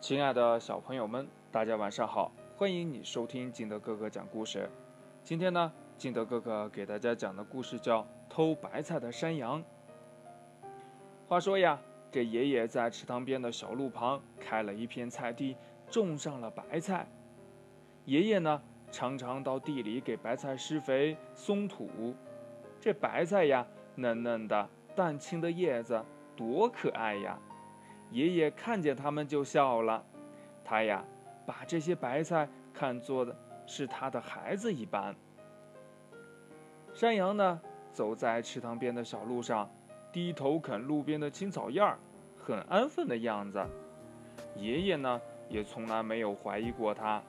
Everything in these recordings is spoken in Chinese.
亲爱的小朋友们，大家晚上好！欢迎你收听金德哥哥讲故事。今天呢，金德哥哥给大家讲的故事叫《偷白菜的山羊》。话说呀，这爷爷在池塘边的小路旁开了一片菜地，种上了白菜。爷爷呢，常常到地里给白菜施肥、松土。这白菜呀，嫩嫩的、淡青的叶子，多可爱呀！爷爷看见他们就笑了，他呀，把这些白菜看作的是他的孩子一般。山羊呢，走在池塘边的小路上，低头啃路边的青草叶儿，很安分的样子。爷爷呢，也从来没有怀疑过他。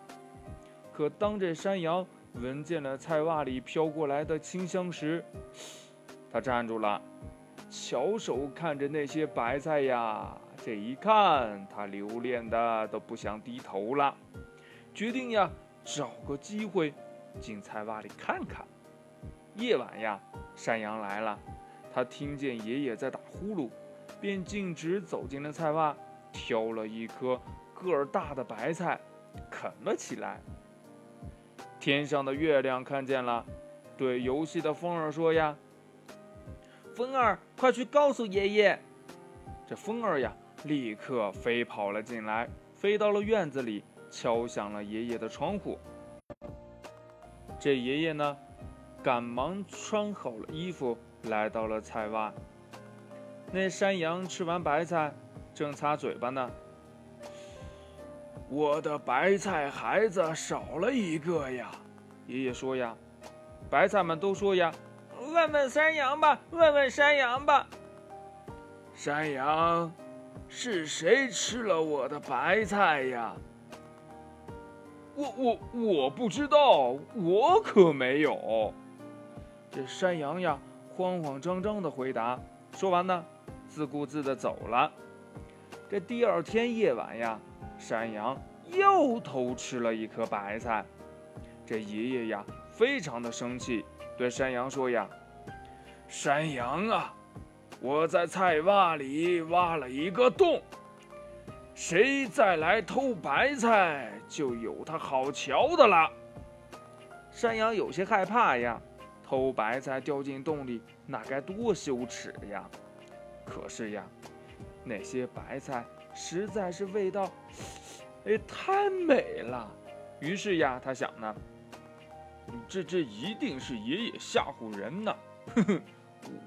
可当这山羊闻见了菜洼里飘过来的清香时，他站住了，翘首看着那些白菜呀。这一看，他留恋的都不想低头了，决定呀，找个机会进菜洼里看看。夜晚呀，山羊来了，他听见爷爷在打呼噜，便径直走进了菜洼，挑了一颗个儿大的白菜，啃了起来。天上的月亮看见了，对游戏的风儿说：“呀，风儿，快去告诉爷爷。”这风儿呀。立刻飞跑了进来，飞到了院子里，敲响了爷爷的窗户。这爷爷呢，赶忙穿好了衣服，来到了菜洼。那山羊吃完白菜，正擦嘴巴呢。我的白菜孩子少了一个呀，爷爷说呀。白菜们都说呀，问问山羊吧，问问山羊吧。山羊。是谁吃了我的白菜呀？我我我不知道，我可没有。这山羊呀，慌慌张张的回答。说完呢，自顾自的走了。这第二天夜晚呀，山羊又偷吃了一颗白菜。这爷爷呀，非常的生气，对山羊说呀：“山羊啊！”我在菜洼里挖了一个洞，谁再来偷白菜，就有他好瞧的了。山羊有些害怕呀，偷白菜掉进洞里，那该多羞耻呀！可是呀，那些白菜实在是味道，哎，太美了。于是呀，他想呢，这这一定是爷爷吓唬人呢，哼哼。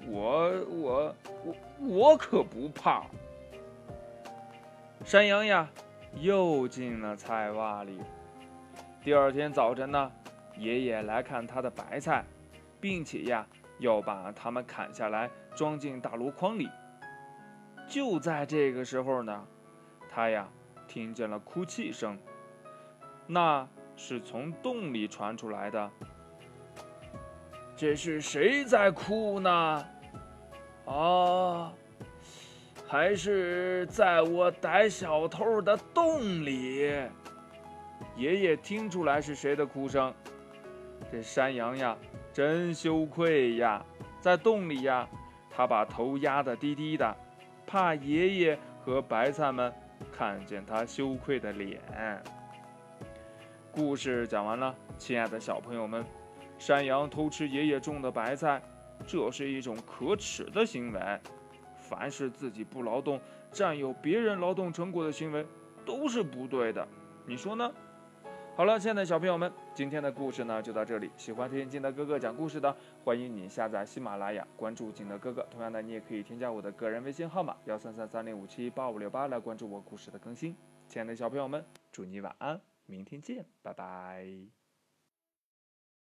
我我我我可不怕。山羊呀，又进了菜洼里。第二天早晨呢，爷爷来看他的白菜，并且呀，要把它们砍下来装进大箩筐里。就在这个时候呢，他呀听见了哭泣声，那是从洞里传出来的。这是谁在哭呢？啊，还是在我逮小偷的洞里？爷爷听出来是谁的哭声。这山羊呀，真羞愧呀，在洞里呀，他把头压得低低的，怕爷爷和白菜们看见他羞愧的脸。故事讲完了，亲爱的小朋友们。山羊偷吃爷爷种的白菜，这是一种可耻的行为。凡是自己不劳动、占有别人劳动成果的行为，都是不对的。你说呢？好了，亲爱的小朋友们，今天的故事呢就到这里。喜欢听金德哥哥讲故事的，欢迎你下载喜马拉雅，关注金德哥哥。同样的，你也可以添加我的个人微信号码幺三三三零五七八五六八来关注我故事的更新。亲爱的小朋友们，祝你晚安，明天见，拜拜。